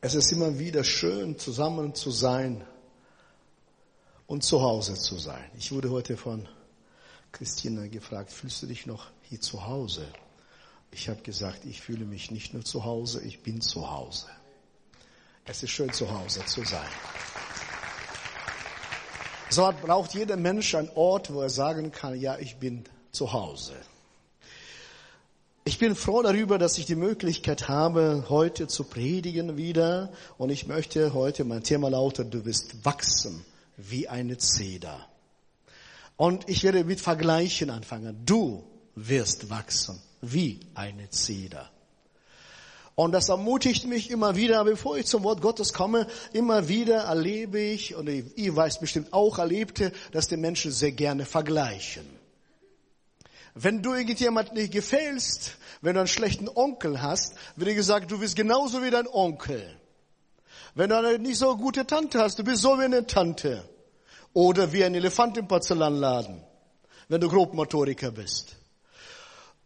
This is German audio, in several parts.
Es ist immer wieder schön, zusammen zu sein und zu Hause zu sein. Ich wurde heute von Christina gefragt, fühlst du dich noch hier zu Hause? Ich habe gesagt, ich fühle mich nicht nur zu Hause, ich bin zu Hause. Es ist schön zu Hause zu sein. So braucht jeder Mensch einen Ort, wo er sagen kann, ja, ich bin zu Hause. Ich bin froh darüber, dass ich die Möglichkeit habe, heute zu predigen wieder. Und ich möchte heute, mein Thema lautet, du wirst wachsen wie eine Zeder. Und ich werde mit Vergleichen anfangen. Du wirst wachsen wie eine Zeder. Und das ermutigt mich immer wieder, bevor ich zum Wort Gottes komme, immer wieder erlebe ich, und ihr weiß bestimmt auch erlebte, dass die Menschen sehr gerne vergleichen. Wenn du irgendjemand nicht gefällst, wenn du einen schlechten Onkel hast, wird dir gesagt, du bist genauso wie dein Onkel. Wenn du eine nicht so gute Tante hast, du bist so wie eine Tante. Oder wie ein Elefant im Porzellanladen, wenn du Grobmotoriker bist.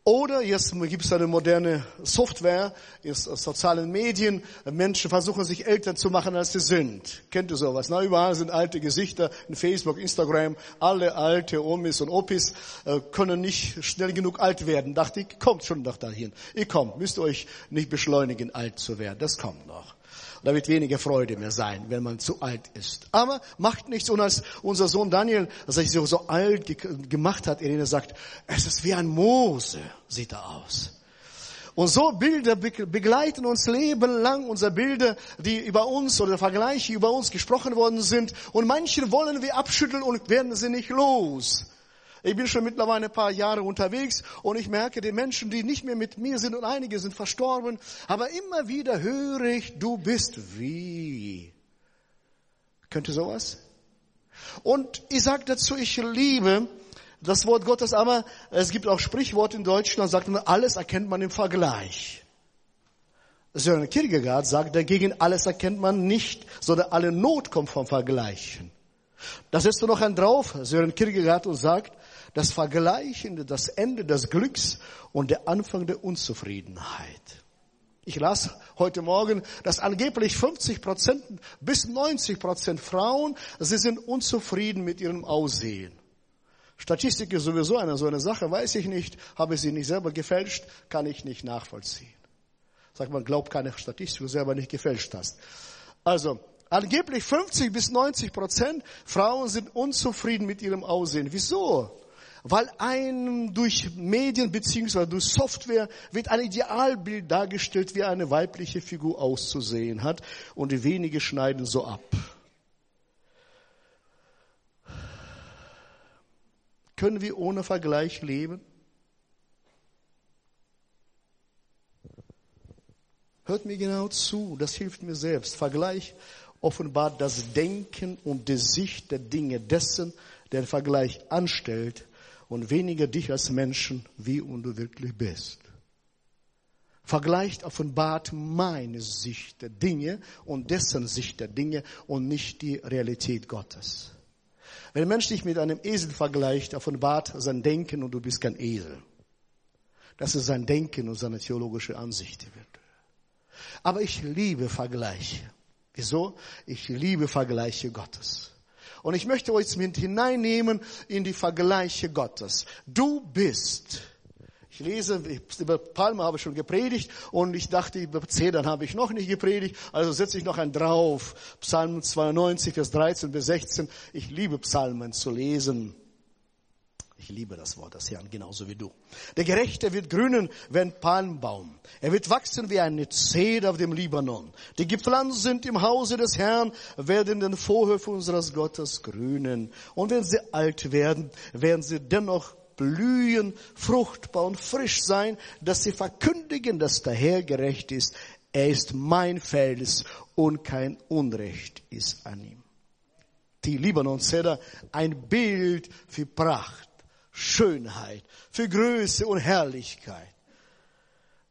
Oder jetzt gibt es eine moderne Software in sozialen Medien. Menschen versuchen sich älter zu machen, als sie sind. Kennt ihr sowas? Na, überall sind alte Gesichter in Facebook, Instagram. Alle alte Omis und Opis äh, können nicht schnell genug alt werden. Dachte ich, kommt schon noch dahin. Ihr kommt, müsst euch nicht beschleunigen, alt zu werden. Das kommt noch. Da wird weniger Freude mehr sein, wenn man zu alt ist. Aber macht nichts. Und als unser Sohn Daniel, sich so, so alt ge gemacht hat, Irene sagt, es ist wie ein Mose, sieht er aus. Und so Bilder begleiten uns lebenlang, unsere Bilder, die über uns oder Vergleiche über uns gesprochen worden sind. Und manche wollen wir abschütteln und werden sie nicht los. Ich bin schon mittlerweile ein paar Jahre unterwegs und ich merke, die Menschen, die nicht mehr mit mir sind und einige sind verstorben, aber immer wieder höre ich, du bist wie. Könnte sowas? Und ich sage dazu, ich liebe das Wort Gottes, aber es gibt auch Sprichworte in Deutschland, sagt man, alles erkennt man im Vergleich. Sören Kierkegaard sagt dagegen, alles erkennt man nicht, sondern alle Not kommt vom Vergleichen. Da setzt du noch einen drauf, Sören Kierkegaard, und sagt, das Vergleichende, das Ende des Glücks und der Anfang der Unzufriedenheit. Ich las heute Morgen, dass angeblich 50 Prozent bis 90 Prozent Frauen, sie sind unzufrieden mit ihrem Aussehen. Statistik ist sowieso eine so eine Sache, weiß ich nicht, habe sie nicht selber gefälscht, kann ich nicht nachvollziehen. Sagt man, glaubt keine Statistik, du selber nicht gefälscht hast. Also, angeblich 50 bis 90 Prozent Frauen sind unzufrieden mit ihrem Aussehen. Wieso? Weil ein durch Medien beziehungsweise durch Software wird ein Idealbild dargestellt, wie eine weibliche Figur auszusehen hat und die wenige schneiden so ab. Können wir ohne Vergleich leben? Hört mir genau zu, das hilft mir selbst. Vergleich offenbart das Denken und die Sicht der Dinge dessen, der Vergleich anstellt, und weniger dich als Menschen, wie und du wirklich bist. Vergleicht offenbart meine Sicht der Dinge und dessen Sicht der Dinge und nicht die Realität Gottes. Wenn ein Mensch dich mit einem Esel vergleicht, offenbart sein Denken und du bist kein Esel. Das ist sein Denken und seine theologische Ansicht. Aber ich liebe Vergleiche. Wieso? Ich liebe Vergleiche Gottes. Und ich möchte euch mit hineinnehmen in die Vergleiche Gottes. Du bist. Ich lese, über Palme habe ich schon gepredigt und ich dachte, über Zedern habe ich noch nicht gepredigt, also setze ich noch einen drauf. Psalm 92, Vers 13 bis 16. Ich liebe Psalmen zu lesen. Ich liebe das Wort des Herrn genauso wie du. Der Gerechte wird grünen wie ein Palmbaum. Er wird wachsen wie eine Zeder auf dem Libanon. Die gepflanzt sind im Hause des Herrn, werden den Vorhöfen unseres Gottes grünen. Und wenn sie alt werden, werden sie dennoch blühen, fruchtbar und frisch sein, dass sie verkündigen, dass der Herr gerecht ist. Er ist mein Fels und kein Unrecht ist an ihm. Die Libanon-Zeder, ein Bild für Pracht Schönheit, für Größe und Herrlichkeit.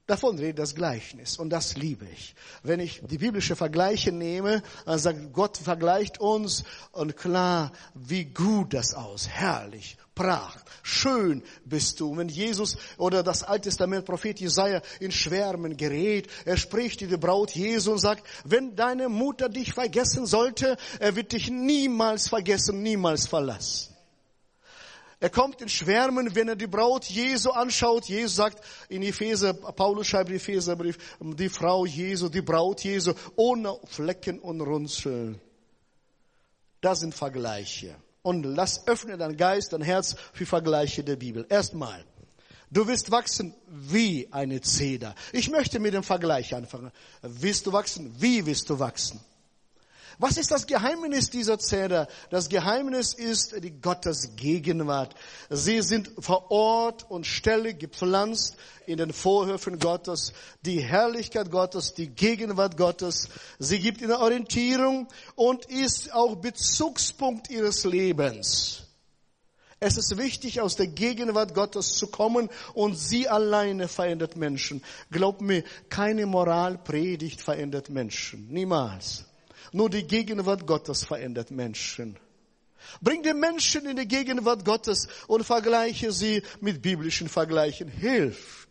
Davon redet das Gleichnis und das liebe ich. Wenn ich die biblische Vergleiche nehme, dann sagt Gott vergleicht uns und klar, wie gut das aus, herrlich, Pracht, schön bist du. wenn Jesus oder das Alte Testament Prophet Jesaja in Schwärmen gerät, er spricht die Braut Jesu und sagt, wenn deine Mutter dich vergessen sollte, er wird dich niemals vergessen, niemals verlassen. Er kommt in Schwärmen, wenn er die Braut Jesu anschaut. Jesus sagt in Epheser, Paulus schreibt in Epheserbrief, die Frau Jesu, die Braut Jesu, ohne Flecken und Runzeln. Das sind Vergleiche. Und lass öffne dein Geist, dein Herz für Vergleiche der Bibel. Erstmal, du wirst wachsen wie eine Zeder. Ich möchte mit dem Vergleich anfangen. Willst du wachsen? Wie willst du wachsen? Was ist das Geheimnis dieser Zeder? Das Geheimnis ist die Gottes Gegenwart. Sie sind vor Ort und Stelle gepflanzt in den Vorhöfen Gottes. Die Herrlichkeit Gottes, die Gegenwart Gottes. Sie gibt ihnen Orientierung und ist auch Bezugspunkt ihres Lebens. Es ist wichtig, aus der Gegenwart Gottes zu kommen und sie alleine verändert Menschen. Glaub mir, keine Moralpredigt verändert Menschen. Niemals. Nur die Gegenwart Gottes verändert Menschen. Bring die Menschen in die Gegenwart Gottes und vergleiche sie mit biblischen Vergleichen. Hilft.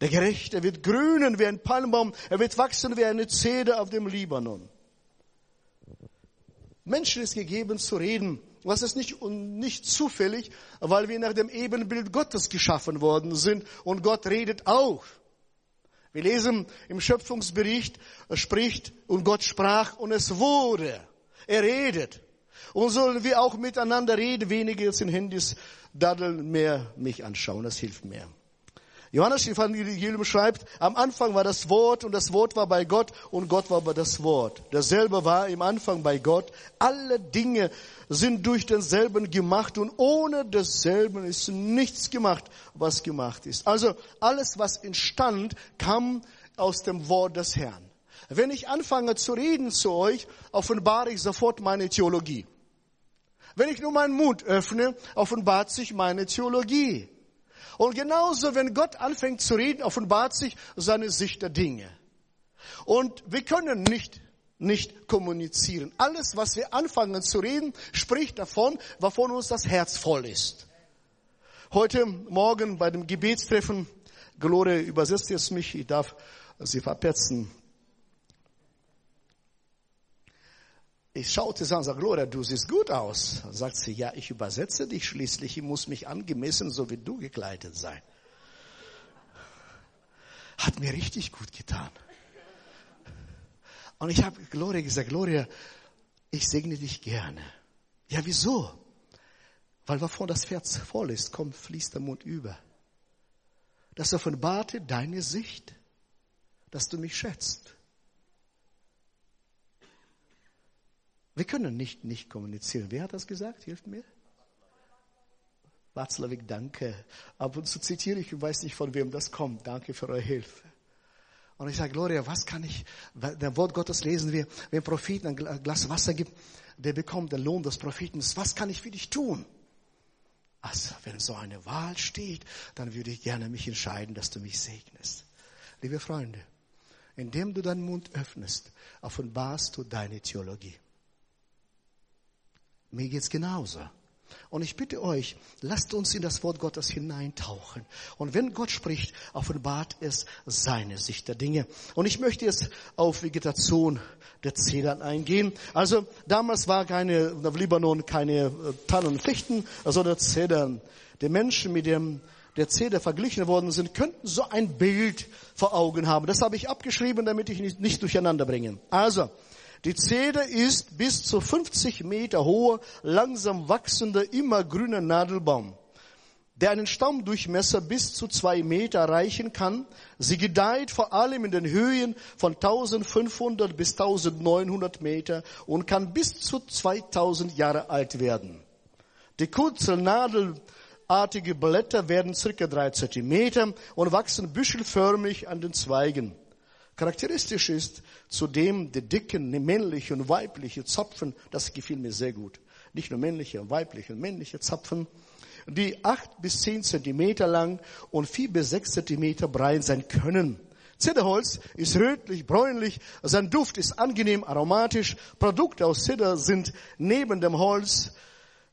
Der Gerechte wird grünen wie ein Palmbaum. Er wird wachsen wie eine Zeder auf dem Libanon. Menschen ist gegeben zu reden. Was ist nicht, nicht zufällig, weil wir nach dem Ebenbild Gottes geschaffen worden sind und Gott redet auch. Wir lesen im Schöpfungsbericht, er spricht und Gott sprach und es wurde. Er redet. Und sollen wir auch miteinander reden, weniger jetzt in Handys daddeln, mehr mich anschauen, das hilft mehr. Johannes Evangelium schreibt, am Anfang war das Wort und das Wort war bei Gott und Gott war bei das Wort. Derselbe war im Anfang bei Gott. Alle Dinge sind durch denselben gemacht und ohne desselben ist nichts gemacht, was gemacht ist. Also alles, was entstand, kam aus dem Wort des Herrn. Wenn ich anfange zu reden zu euch, offenbare ich sofort meine Theologie. Wenn ich nur meinen Mund öffne, offenbart sich meine Theologie. Und genauso, wenn Gott anfängt zu reden, offenbart sich seine Sicht der Dinge. Und wir können nicht nicht kommunizieren. Alles, was wir anfangen zu reden, spricht davon, wovon uns das Herz voll ist. Heute Morgen bei dem Gebetstreffen, Gloria übersetzt jetzt mich, ich darf sie verpetzen. Ich schaute sie an und sagte, Gloria, du siehst gut aus. Dann sagt sie, ja, ich übersetze dich schließlich, ich muss mich angemessen, so wie du gekleidet sein. Hat mir richtig gut getan. Und ich habe Gloria gesagt, Gloria, ich segne dich gerne. Ja, wieso? Weil wovon das Herz voll ist, kommt, fließt der Mund über. Das offenbarte deine Sicht, dass du mich schätzt. Wir können nicht nicht kommunizieren. Wer hat das gesagt? Hilft mir. Watzlawick, danke. Ab und zu zitiere ich und weiß nicht, von wem das kommt. Danke für eure Hilfe. Und ich sage, Gloria, was kann ich, der Wort Gottes lesen wir, wenn Propheten ein Glas Wasser gibt, der bekommt den Lohn des Propheten. Was kann ich für dich tun? Also, wenn so eine Wahl steht, dann würde ich gerne mich entscheiden, dass du mich segnest. Liebe Freunde, indem du deinen Mund öffnest, offenbarst du deine Theologie. Mir geht's genauso. Und ich bitte euch, lasst uns in das Wort Gottes hineintauchen. Und wenn Gott spricht, offenbart es seine Sicht der Dinge. Und ich möchte jetzt auf Vegetation der Zedern eingehen. Also damals war keine, im Libanon keine äh, Tannen und Fichten, sondern Zedern. Die Menschen, mit dem der Zeder verglichen worden sind, könnten so ein Bild vor Augen haben. Das habe ich abgeschrieben, damit ich nicht, nicht durcheinander bringe. Also, die Zeder ist bis zu 50 Meter hoher, langsam wachsender, immergrüner Nadelbaum, der einen Stammdurchmesser bis zu zwei Meter erreichen kann. Sie gedeiht vor allem in den Höhen von 1500 bis 1900 Meter und kann bis zu 2000 Jahre alt werden. Die kurzen nadelartige Blätter werden circa drei Zentimeter und wachsen büschelförmig an den Zweigen. Charakteristisch ist zudem die dicken männliche und weibliche Zapfen, das gefiel mir sehr gut. Nicht nur männliche weibliche und männliche Zapfen. die acht bis zehn Zentimeter lang und vier bis sechs Zentimeter breit sein können. Zederholz ist rötlich, bräunlich, sein Duft ist angenehm aromatisch. Produkte aus Zeder sind neben dem Holz,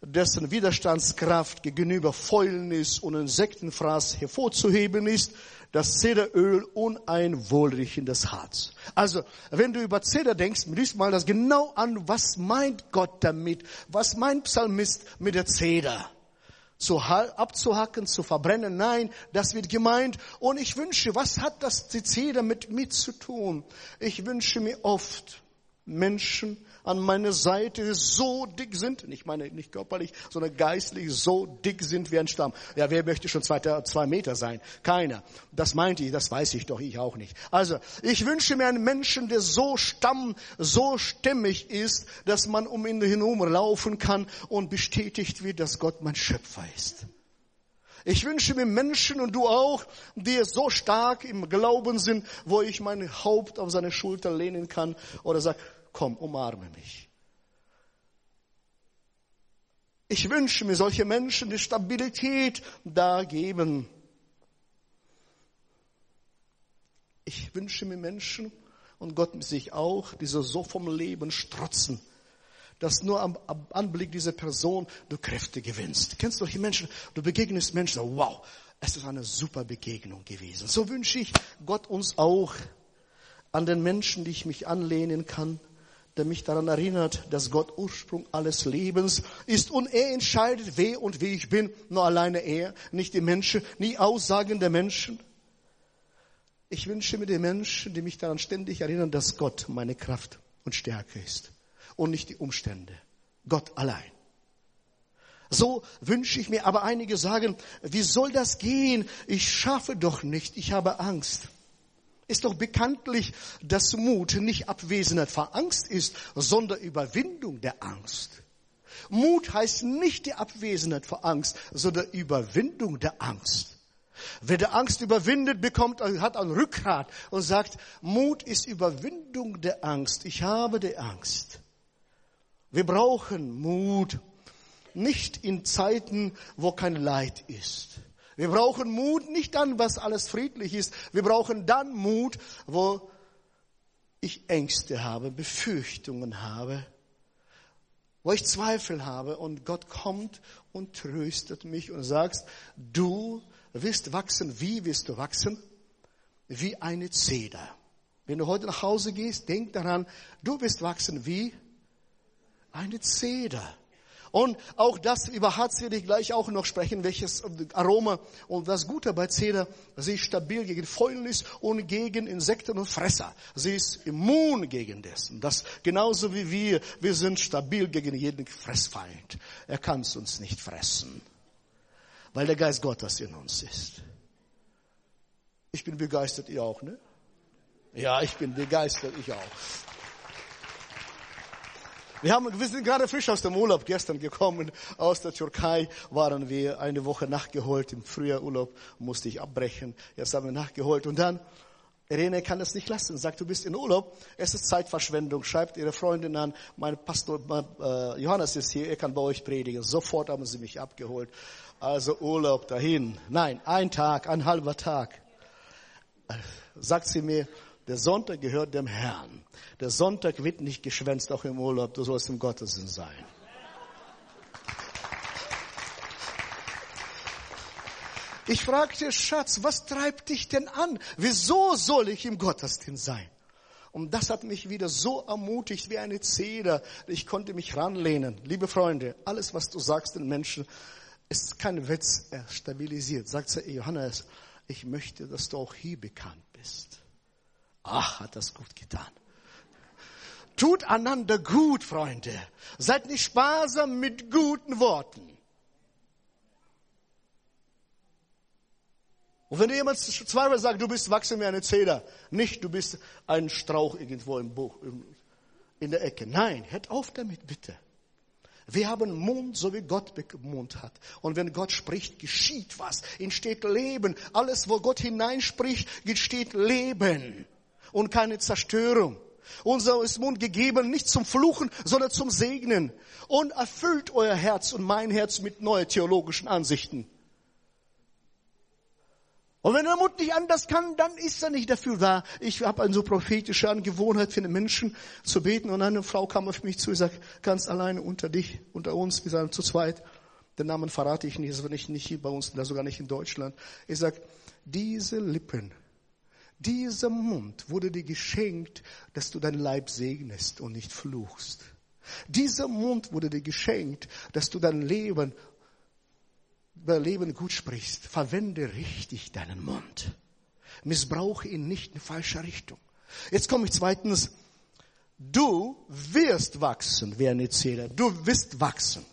dessen Widerstandskraft gegenüber Fäulnis und Insektenfraß hervorzuheben ist, das Zederöl und ein wohlriechendes Harz. Also, wenn du über Zeder denkst, liest mal das genau an, was meint Gott damit? Was meint Psalmist mit der Zeder? zu abzuhacken, zu verbrennen. Nein, das wird gemeint. Und ich wünsche, was hat das Zeder mit mir zu tun? Ich wünsche mir oft Menschen, an meiner Seite so dick sind, ich meine nicht körperlich, sondern geistlich so dick sind wie ein Stamm. Ja, wer möchte schon zwei, zwei Meter sein? Keiner. Das meinte ich, das weiß ich doch, ich auch nicht. Also, ich wünsche mir einen Menschen, der so stamm, so stämmig ist, dass man um ihn herum laufen kann und bestätigt wird, dass Gott mein Schöpfer ist. Ich wünsche mir Menschen und du auch, die so stark im Glauben sind, wo ich mein Haupt auf seine Schulter lehnen kann oder sag, komm, umarme mich. Ich wünsche mir solche Menschen, die Stabilität da geben. Ich wünsche mir Menschen und Gott sich auch, die so vom Leben strotzen, dass nur am, am Anblick dieser Person du Kräfte gewinnst. Kennst du solche Menschen? Du begegnest Menschen, wow, es ist eine super Begegnung gewesen. So wünsche ich Gott uns auch an den Menschen, die ich mich anlehnen kann, der mich daran erinnert, dass Gott Ursprung alles Lebens ist und er entscheidet, wer und wie ich bin. Nur alleine er, nicht die Menschen, nie Aussagen der Menschen. Ich wünsche mir die Menschen, die mich daran ständig erinnern, dass Gott meine Kraft und Stärke ist und nicht die Umstände. Gott allein. So wünsche ich mir, aber einige sagen, wie soll das gehen? Ich schaffe doch nicht, ich habe Angst ist doch bekanntlich, dass Mut nicht Abwesenheit vor Angst ist, sondern Überwindung der Angst. Mut heißt nicht die Abwesenheit vor Angst, sondern Überwindung der Angst. Wer der Angst überwindet, bekommt, hat ein Rückgrat und sagt, Mut ist Überwindung der Angst. Ich habe die Angst. Wir brauchen Mut, nicht in Zeiten, wo kein Leid ist. Wir brauchen Mut nicht dann, was alles friedlich ist. Wir brauchen dann Mut, wo ich Ängste habe, Befürchtungen habe, wo ich Zweifel habe und Gott kommt und tröstet mich und sagt, du wirst wachsen. Wie wirst du wachsen? Wie eine Zeder. Wenn du heute nach Hause gehst, denk daran, du wirst wachsen wie eine Zeder. Und auch das über Harz werde ich gleich auch noch sprechen, welches Aroma und das Gute bei Zeder, sie ist stabil gegen Fäulnis und gegen Insekten und Fresser. Sie ist immun gegen dessen. Das genauso wie wir, wir sind stabil gegen jeden Fressfeind. Er kann es uns nicht fressen, weil der Geist Gottes in uns ist. Ich bin begeistert, ihr auch, ne? Ja, ich bin begeistert, ich auch. Wir, haben, wir sind gerade frisch aus dem Urlaub gestern gekommen. Aus der Türkei waren wir eine Woche nachgeholt. Im Frühjahrurlaub musste ich abbrechen. Jetzt haben wir nachgeholt. Und dann, Irene kann das nicht lassen. Sagt, du bist in Urlaub. Es ist Zeitverschwendung. Schreibt ihre Freundin an. Mein Pastor mein, äh, Johannes ist hier. Er kann bei euch predigen. Sofort haben sie mich abgeholt. Also Urlaub dahin. Nein, ein Tag, ein halber Tag. Sagt sie mir, der Sonntag gehört dem Herrn. Der Sonntag wird nicht geschwänzt, auch im Urlaub. Du sollst im Gottesdienst sein. Ich fragte, Schatz, was treibt dich denn an? Wieso soll ich im Gottesdienst sein? Und das hat mich wieder so ermutigt wie eine Zeder. Ich konnte mich ranlehnen. Liebe Freunde, alles, was du sagst den Menschen, ist kein Witz. Er stabilisiert. Sagt Johannes, ich möchte, dass du auch hier bekannt bist. Ach, hat das gut getan. Tut einander gut, Freunde. Seid nicht sparsam mit guten Worten. Und wenn jemand zweimal sagt, du bist wachsen wie eine Zeder, nicht du bist ein Strauch irgendwo im Buch, in der Ecke. Nein, hört auf damit bitte. Wir haben Mund, so wie Gott Mund hat. Und wenn Gott spricht, geschieht was, entsteht Leben. Alles, wo Gott hineinspricht, entsteht Leben und keine Zerstörung. Unser ist Mund gegeben, nicht zum Fluchen, sondern zum Segnen. Und erfüllt euer Herz und mein Herz mit neuen theologischen Ansichten. Und wenn der Mund nicht anders kann, dann ist er nicht dafür da. Ich habe eine so prophetische Angewohnheit für den Menschen zu beten. Und eine Frau kam auf mich zu und sagt, ganz alleine unter dich, unter uns, wir sind zu zweit. Den Namen verrate ich nicht, das war nicht, nicht hier bei uns, sogar nicht in Deutschland. Ich sag, diese Lippen, dieser Mund wurde dir geschenkt, dass du dein Leib segnest und nicht fluchst. Dieser Mund wurde dir geschenkt, dass du dein Leben über Leben gut sprichst, verwende richtig deinen Mund. Missbrauche ihn nicht in falscher Richtung. Jetzt komme ich zweitens. Du wirst wachsen, wer nicht zählt. Du wirst wachsen.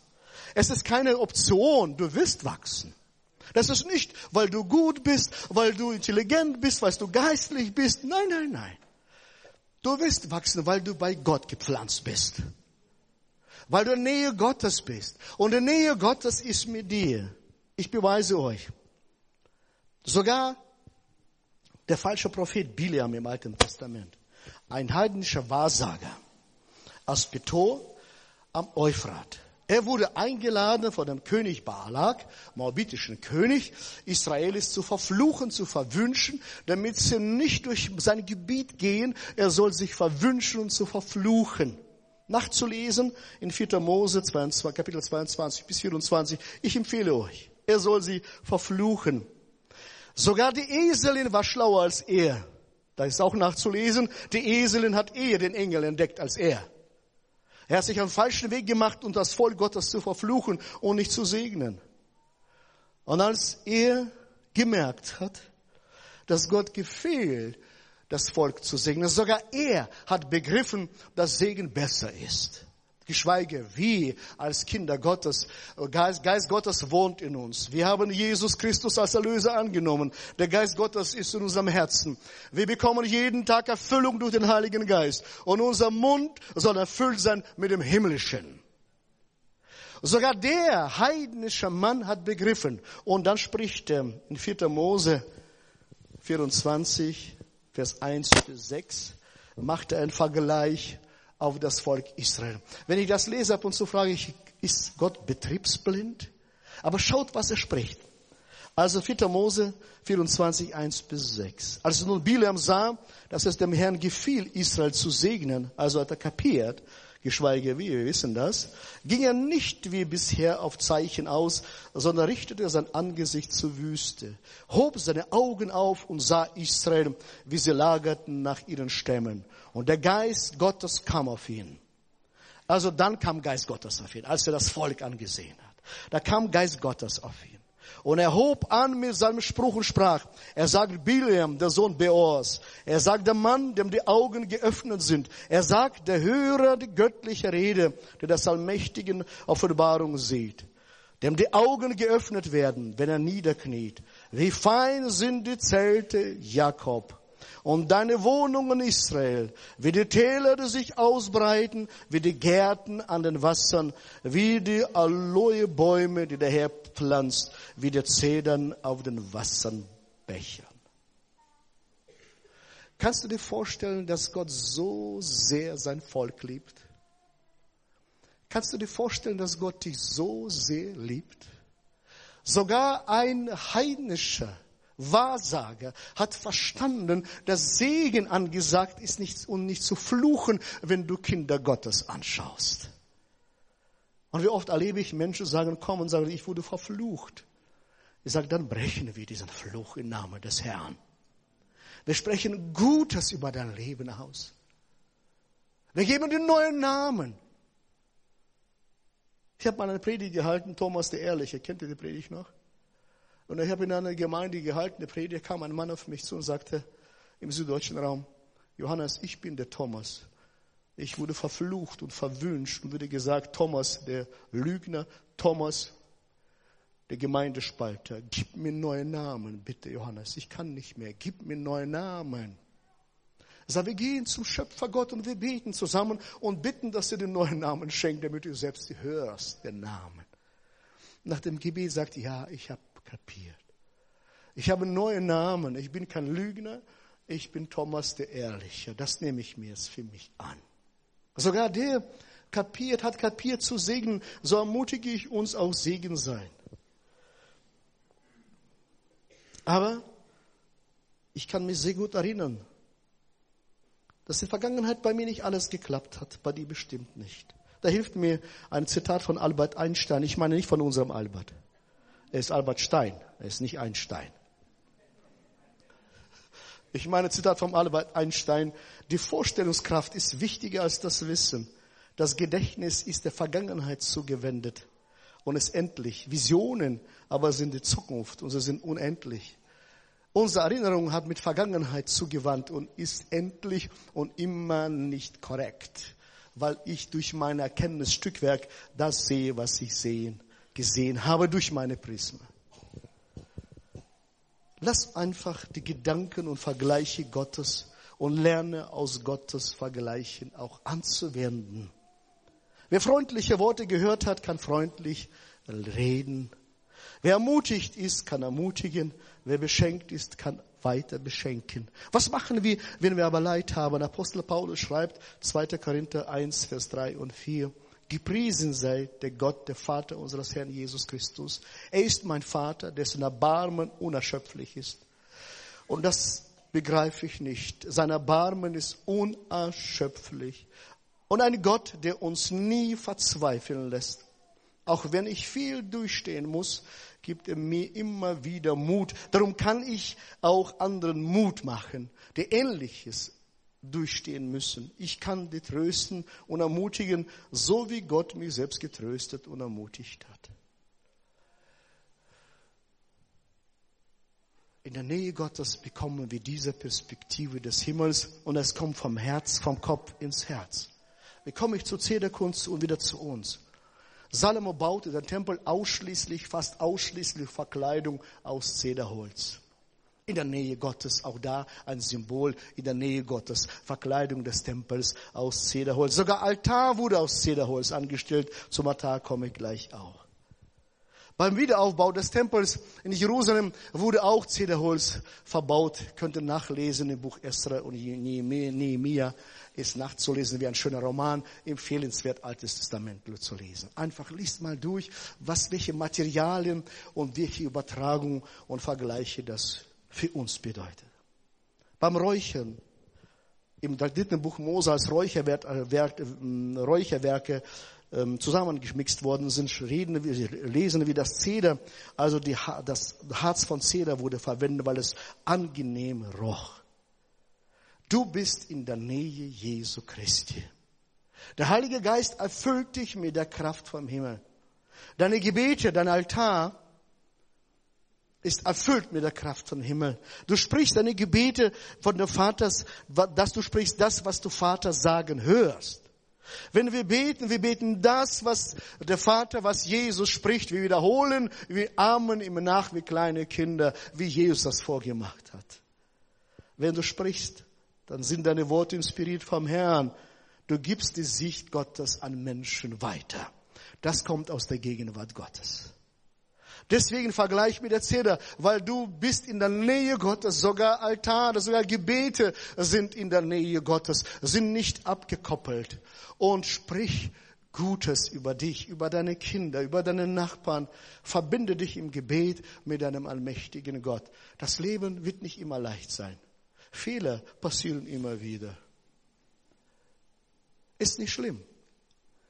Es ist keine Option, du wirst wachsen. Das ist nicht, weil du gut bist, weil du intelligent bist, weil du geistlich bist. Nein, nein, nein. Du wirst wachsen, weil du bei Gott gepflanzt bist. Weil du in der Nähe Gottes bist. Und die Nähe Gottes ist mit dir. Ich beweise euch. Sogar der falsche Prophet Biliam im Alten Testament, ein heidnischer Wahrsager aus Petor am Euphrat. Er wurde eingeladen von dem König Balak, moabitischen König, Israelis zu verfluchen, zu verwünschen, damit sie nicht durch sein Gebiet gehen. Er soll sich verwünschen und zu verfluchen. Nachzulesen in 4. Mose 22, Kapitel 22 bis 24. Ich empfehle euch er soll sie verfluchen. Sogar die Eselin war schlauer als er. Da ist auch nachzulesen, die Eselin hat eher den Engel entdeckt als er. Er hat sich einen falschen Weg gemacht, um das Volk Gottes zu verfluchen und nicht zu segnen. Und als er gemerkt hat, dass Gott gefehlt, das Volk zu segnen, sogar er hat begriffen, dass Segen besser ist geschweige wie als Kinder Gottes. Geist, Geist Gottes wohnt in uns. Wir haben Jesus Christus als Erlöser angenommen. Der Geist Gottes ist in unserem Herzen. Wir bekommen jeden Tag Erfüllung durch den Heiligen Geist. Und unser Mund soll erfüllt sein mit dem Himmlischen. Sogar der heidnische Mann hat begriffen. Und dann spricht er in 4. Mose 24, Vers 1 bis 6, macht er einen Vergleich auf das Volk Israel. Wenn ich das lese ab und zu frage ich, ist Gott betriebsblind? Aber schaut, was er spricht. Also 4. Mose 24, 1 bis 6. Als nun Bileam sah, dass es dem Herrn gefiel, Israel zu segnen, also hat er kapiert, geschweige wir wissen das, ging er nicht wie bisher auf Zeichen aus, sondern richtete sein Angesicht zur Wüste, hob seine Augen auf und sah Israel, wie sie lagerten nach ihren Stämmen. Und der Geist Gottes kam auf ihn. Also dann kam Geist Gottes auf ihn, als er das Volk angesehen hat. Da kam Geist Gottes auf ihn. Und er hob an mit seinem Spruch und sprach, er sagt Biliam, der Sohn Beors, er sagt der Mann, dem die Augen geöffnet sind, er sagt der Hörer die göttliche Rede, der das allmächtigen Offenbarung sieht, dem die Augen geöffnet werden, wenn er niederkniet. Wie fein sind die Zelte Jakob und deine Wohnungen Israel, wie die Täler, die sich ausbreiten, wie die Gärten an den Wassern, wie die Aloebäume, die der Herr pflanzt, wie die Zedern auf den Wassernbechern. Kannst du dir vorstellen, dass Gott so sehr sein Volk liebt? Kannst du dir vorstellen, dass Gott dich so sehr liebt? Sogar ein heidnischer Wahrsager hat verstanden, dass Segen angesagt ist nicht, und nicht zu fluchen, wenn du Kinder Gottes anschaust. Und wie oft erlebe ich Menschen sagen, kommen und sagen, ich wurde verflucht. Ich sage, dann brechen wir diesen Fluch im Namen des Herrn. Wir sprechen Gutes über dein Leben aus. Wir geben dir neuen Namen. Ich habe mal eine Predigt gehalten, Thomas der Ehrliche. Kennt ihr die Predigt noch? Und ich habe in einer Gemeinde gehalten, eine Predigt, kam ein Mann auf mich zu und sagte im süddeutschen Raum, Johannes, ich bin der Thomas. Ich wurde verflucht und verwünscht und wurde gesagt, Thomas, der Lügner, Thomas, der Gemeindespalter, gib mir neue Namen, bitte Johannes, ich kann nicht mehr, gib mir neue Namen. Er sagt, wir gehen zum Schöpfer Gott und wir beten zusammen und bitten, dass er den neuen Namen schenkt, damit du selbst hörst, den Namen. Nach dem Gebet sagt, ja, ich habe kapiert. Ich habe neuen Namen. Ich bin kein Lügner. ich bin Thomas der Ehrliche. Das nehme ich mir jetzt für mich an. Sogar der kapiert, hat kapiert zu segnen, so ermutige ich uns auch Segen sein. Aber ich kann mich sehr gut erinnern, dass in der Vergangenheit bei mir nicht alles geklappt hat, bei dir bestimmt nicht. Da hilft mir ein Zitat von Albert Einstein. Ich meine nicht von unserem Albert. Er ist Albert Stein, er ist nicht Einstein. Ich meine Zitat von Albert Einstein. Die Vorstellungskraft ist wichtiger als das Wissen. Das Gedächtnis ist der Vergangenheit zugewendet und ist endlich. Visionen aber sind die Zukunft und sie sind unendlich. Unsere Erinnerung hat mit Vergangenheit zugewandt und ist endlich und immer nicht korrekt, weil ich durch mein Erkenntnisstückwerk das sehe, was ich sehen, gesehen habe durch meine Prismen. Lass einfach die Gedanken und Vergleiche Gottes und lerne aus Gottes Vergleichen auch anzuwenden. Wer freundliche Worte gehört hat, kann freundlich reden. Wer ermutigt ist, kann ermutigen. Wer beschenkt ist, kann weiter beschenken. Was machen wir, wenn wir aber Leid haben? Apostel Paulus schreibt 2. Korinther 1, Vers 3 und 4. Gepriesen sei der Gott, der Vater unseres Herrn Jesus Christus. Er ist mein Vater, dessen Erbarmen unerschöpflich ist. Und das begreife ich nicht. Sein Erbarmen ist unerschöpflich. Und ein Gott, der uns nie verzweifeln lässt. Auch wenn ich viel durchstehen muss, gibt er mir immer wieder Mut. Darum kann ich auch anderen Mut machen, der Ähnliches durchstehen müssen. Ich kann die trösten und ermutigen, so wie Gott mich selbst getröstet und ermutigt hat. In der Nähe Gottes bekommen wir diese Perspektive des Himmels und es kommt vom Herz, vom Kopf ins Herz. Wie komme ich zur Zederkunst und wieder zu uns? Salomo baute den Tempel ausschließlich, fast ausschließlich Verkleidung aus Zederholz. In der Nähe Gottes, auch da ein Symbol, in der Nähe Gottes, Verkleidung des Tempels aus Zederholz. Sogar Altar wurde aus Zederholz angestellt. Zum Altar komme ich gleich auch. Beim Wiederaufbau des Tempels in Jerusalem wurde auch Zederholz verbaut. Könnt ihr nachlesen im Buch Esra und Nehemiah ist nachzulesen wie ein schöner Roman, empfehlenswert Altes Testament zu lesen. Einfach liest mal durch, was welche Materialien und welche Übertragung und Vergleiche das für uns bedeutet. Beim Räuchern, im dritten Buch Mose als Räucherwerk, äh, Räucherwerke ähm, zusammengemixt worden sind, reden wir, lesen wie das Zeder, also die, das Harz von Zeder wurde verwendet, weil es angenehm roch. Du bist in der Nähe Jesu Christi. Der Heilige Geist erfüllt dich mit der Kraft vom Himmel. Deine Gebete, dein Altar ist erfüllt mit der Kraft vom Himmel. Du sprichst deine Gebete von der Vaters, dass du sprichst das, was du Vater sagen hörst. Wenn wir beten, wir beten das, was der Vater, was Jesus spricht. Wir wiederholen, wir ahmen ihm nach wie kleine Kinder, wie Jesus das vorgemacht hat. Wenn du sprichst, dann sind deine Worte inspiriert vom Herrn. Du gibst die Sicht Gottes an Menschen weiter. Das kommt aus der Gegenwart Gottes. Deswegen vergleich mit der Zeder, weil du bist in der Nähe Gottes, sogar Altare, sogar Gebete sind in der Nähe Gottes, sind nicht abgekoppelt. Und sprich Gutes über dich, über deine Kinder, über deine Nachbarn. Verbinde dich im Gebet mit deinem allmächtigen Gott. Das Leben wird nicht immer leicht sein. Fehler passieren immer wieder. Ist nicht schlimm.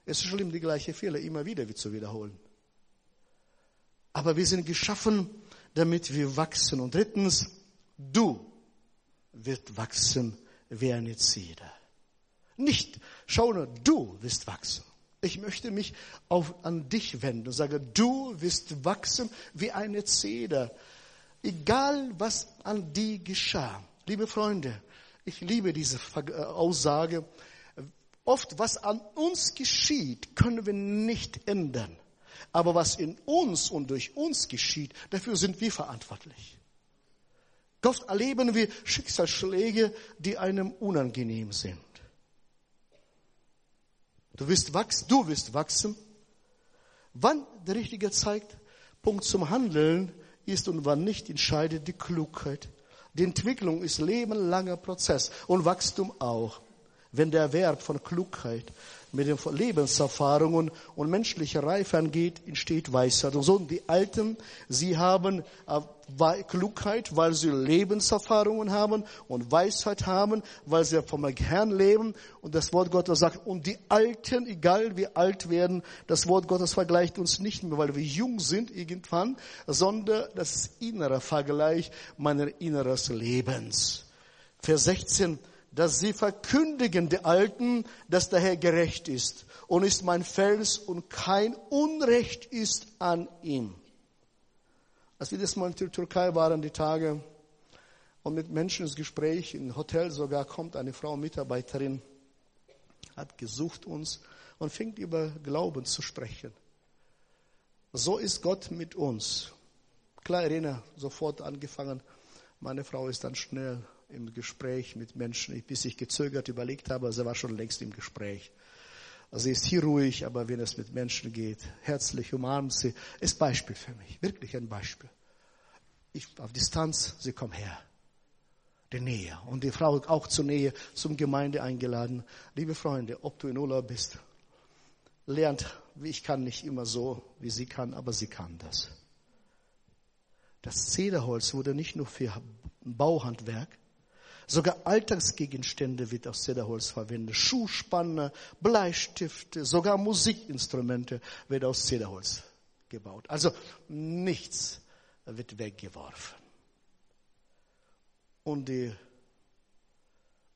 Es ist schlimm, die gleiche Fehler immer wieder zu wiederholen. Aber wir sind geschaffen, damit wir wachsen. Und drittens, du wirst wachsen wie eine Zeder. Nicht, schau nur, du wirst wachsen. Ich möchte mich auf, an dich wenden und sage, du wirst wachsen wie eine Zeder. Egal was an dir geschah. Liebe Freunde, ich liebe diese äh, Aussage. Oft, was an uns geschieht, können wir nicht ändern. Aber was in uns und durch uns geschieht, dafür sind wir verantwortlich. Oft erleben wir Schicksalsschläge, die einem unangenehm sind. Du wirst wachsen, du wirst wachsen. Wann der richtige Zeitpunkt zum Handeln ist und wann nicht, entscheidet die Klugheit Die Entwicklung ist lebenlanger Prozess und Wachstum auch. Wenn der Wert von Klugheit mit den Lebenserfahrungen und menschlicher Reife angeht, entsteht Weisheit. Und so die Alten, sie haben äh, Klugheit, weil sie Lebenserfahrungen haben und Weisheit haben, weil sie vom Herrn leben. Und das Wort Gottes sagt, und die Alten, egal wie alt werden, das Wort Gottes vergleicht uns nicht mehr, weil wir jung sind irgendwann, sondern das ist innerer Vergleich meiner inneres Lebens. Vers 16, dass sie verkündigen, die Alten, dass der Herr gerecht ist und ist mein Fels und kein Unrecht ist an ihm. Als wir das mal in der Türkei waren, die Tage, und mit Menschen ins Gespräch, im Hotel sogar kommt eine Frau, Mitarbeiterin, hat gesucht uns und fängt über Glauben zu sprechen. So ist Gott mit uns. Klar, Irene, sofort angefangen. Meine Frau ist dann schnell im Gespräch mit Menschen, bis ich gezögert überlegt habe, sie war schon längst im Gespräch. Also sie ist hier ruhig, aber wenn es mit Menschen geht, herzlich umarmt sie, ist Beispiel für mich, wirklich ein Beispiel. Ich auf Distanz, sie kommen her. Die Nähe. Und die Frau auch zur Nähe, zum Gemeinde eingeladen. Liebe Freunde, ob du in Urlaub bist, lernt, wie ich kann nicht immer so, wie sie kann, aber sie kann das. Das Zederholz wurde nicht nur für Bauhandwerk, Sogar Alltagsgegenstände wird aus Zederholz verwendet. Schuhspanner, Bleistifte, sogar Musikinstrumente wird aus Zederholz gebaut. Also nichts wird weggeworfen. Und die,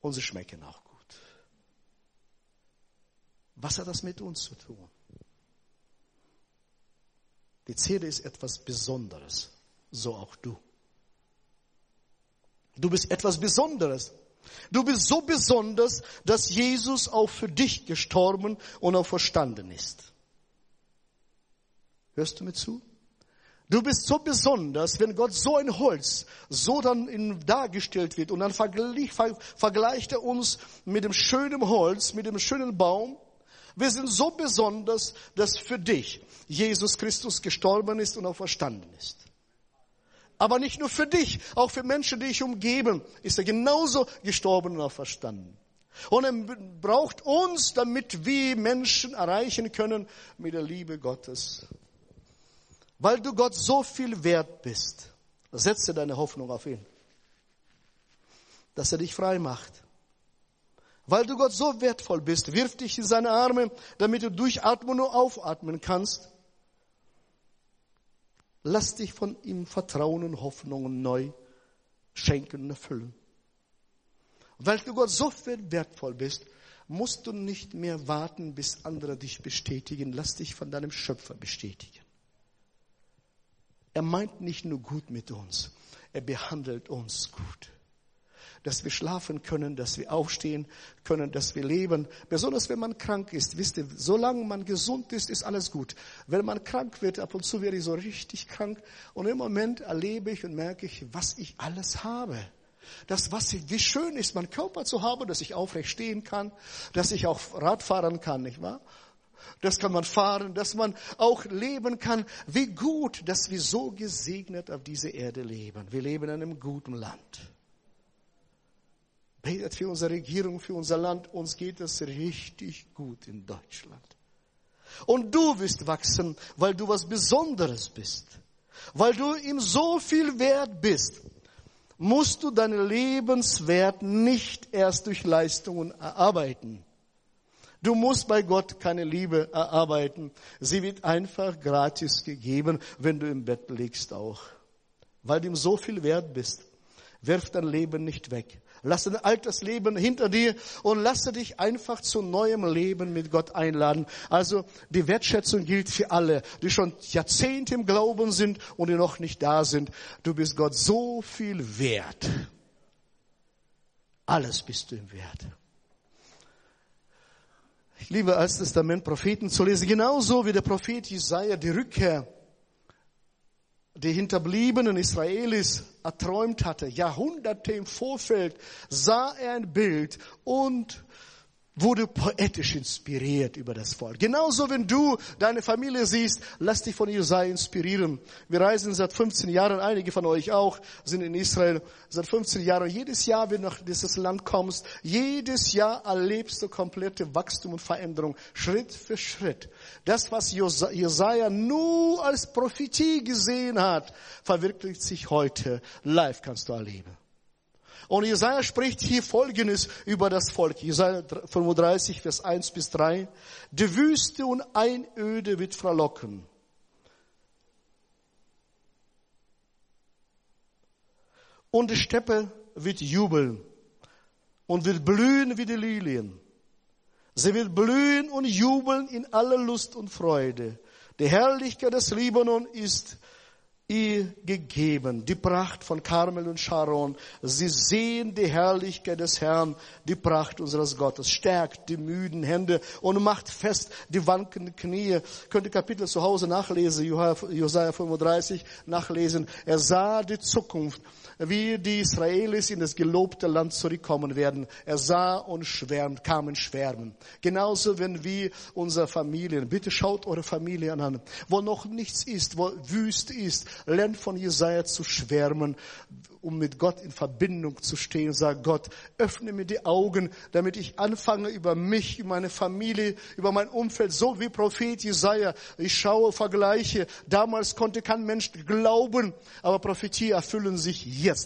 und sie schmecken auch gut. Was hat das mit uns zu tun? Die Zeder ist etwas Besonderes, so auch du. Du bist etwas Besonderes. Du bist so besonders, dass Jesus auch für dich gestorben und auch verstanden ist. Hörst du mir zu? Du bist so besonders, wenn Gott so ein Holz so dann in, dargestellt wird und dann vergleicht, vergleicht er uns mit dem schönen Holz, mit dem schönen Baum. Wir sind so besonders, dass für dich Jesus Christus gestorben ist und auch verstanden ist. Aber nicht nur für dich, auch für Menschen, die dich umgeben, ist er genauso gestorben und verstanden. Und er braucht uns, damit wir Menschen erreichen können mit der Liebe Gottes. Weil du Gott so viel wert bist, setze deine Hoffnung auf ihn. Dass er dich frei macht. Weil du Gott so wertvoll bist, wirf dich in seine Arme, damit du durchatmen und aufatmen kannst. Lass dich von ihm Vertrauen und Hoffnungen neu schenken und erfüllen. Weil du Gott so viel wertvoll bist, musst du nicht mehr warten, bis andere dich bestätigen. Lass dich von deinem Schöpfer bestätigen. Er meint nicht nur gut mit uns, er behandelt uns gut dass wir schlafen können, dass wir aufstehen können, dass wir leben. Besonders wenn man krank ist. Wisst ihr, solange man gesund ist, ist alles gut. Wenn man krank wird, ab und zu werde ich so richtig krank. Und im Moment erlebe ich und merke ich, was ich alles habe. Das, was wie schön ist, meinen Körper zu haben, dass ich aufrecht stehen kann, dass ich auch Rad fahren kann, nicht wahr? Das kann man fahren, dass man auch leben kann. Wie gut, dass wir so gesegnet auf dieser Erde leben. Wir leben in einem guten Land. Betet für unsere Regierung, für unser Land. Uns geht es richtig gut in Deutschland. Und du wirst wachsen, weil du was Besonderes bist. Weil du ihm so viel wert bist, musst du deinen Lebenswert nicht erst durch Leistungen erarbeiten. Du musst bei Gott keine Liebe erarbeiten. Sie wird einfach gratis gegeben, wenn du im Bett liegst auch. Weil du ihm so viel wert bist. Wirf dein Leben nicht weg. Lass dein altes Leben hinter dir und lasse dich einfach zu neuem Leben mit Gott einladen. Also die Wertschätzung gilt für alle, die schon Jahrzehnte im Glauben sind und die noch nicht da sind. Du bist Gott so viel wert. Alles bist du ihm wert. Ich liebe als Testament Propheten zu lesen, genauso wie der Prophet Jesaja die Rückkehr die hinterbliebenen Israelis erträumt hatte, Jahrhunderte im Vorfeld, sah er ein Bild und wurde poetisch inspiriert über das Volk. Genauso, wenn du deine Familie siehst, lass dich von Jesaja inspirieren. Wir reisen seit 15 Jahren, einige von euch auch, sind in Israel seit 15 Jahren. Jedes Jahr, wenn du nach dieses Land kommst, jedes Jahr erlebst du komplette Wachstum und Veränderung, Schritt für Schritt. Das, was Jesaja nur als Prophetie gesehen hat, verwirklicht sich heute. Live kannst du erleben. Und Jesaja spricht hier Folgendes über das Volk. Jesaja 35, Vers 1 bis 3. Die Wüste und Einöde wird verlocken. Und die Steppe wird jubeln und wird blühen wie die Lilien. Sie wird blühen und jubeln in aller Lust und Freude. Die Herrlichkeit des Libanon ist ihr gegeben, die Pracht von Karmel und Sharon. Sie sehen die Herrlichkeit des Herrn, die Pracht unseres Gottes, stärkt die müden Hände und macht fest die wankenden Knie. Könnt ihr Kapitel zu Hause nachlesen, Josiah 35 nachlesen. Er sah die Zukunft wie die Israelis in das gelobte Land zurückkommen werden. Er sah und schwärmt, kamen schwärmen. Genauso wenn wir unsere Familien, bitte schaut eure Familien an, wo noch nichts ist, wo wüst ist, lernt von Jesaja zu schwärmen, um mit Gott in Verbindung zu stehen. Sag Gott, öffne mir die Augen, damit ich anfange über mich, über meine Familie, über mein Umfeld, so wie Prophet Jesaja. Ich schaue, vergleiche. Damals konnte kein Mensch glauben, aber Prophetie erfüllen sich jetzt.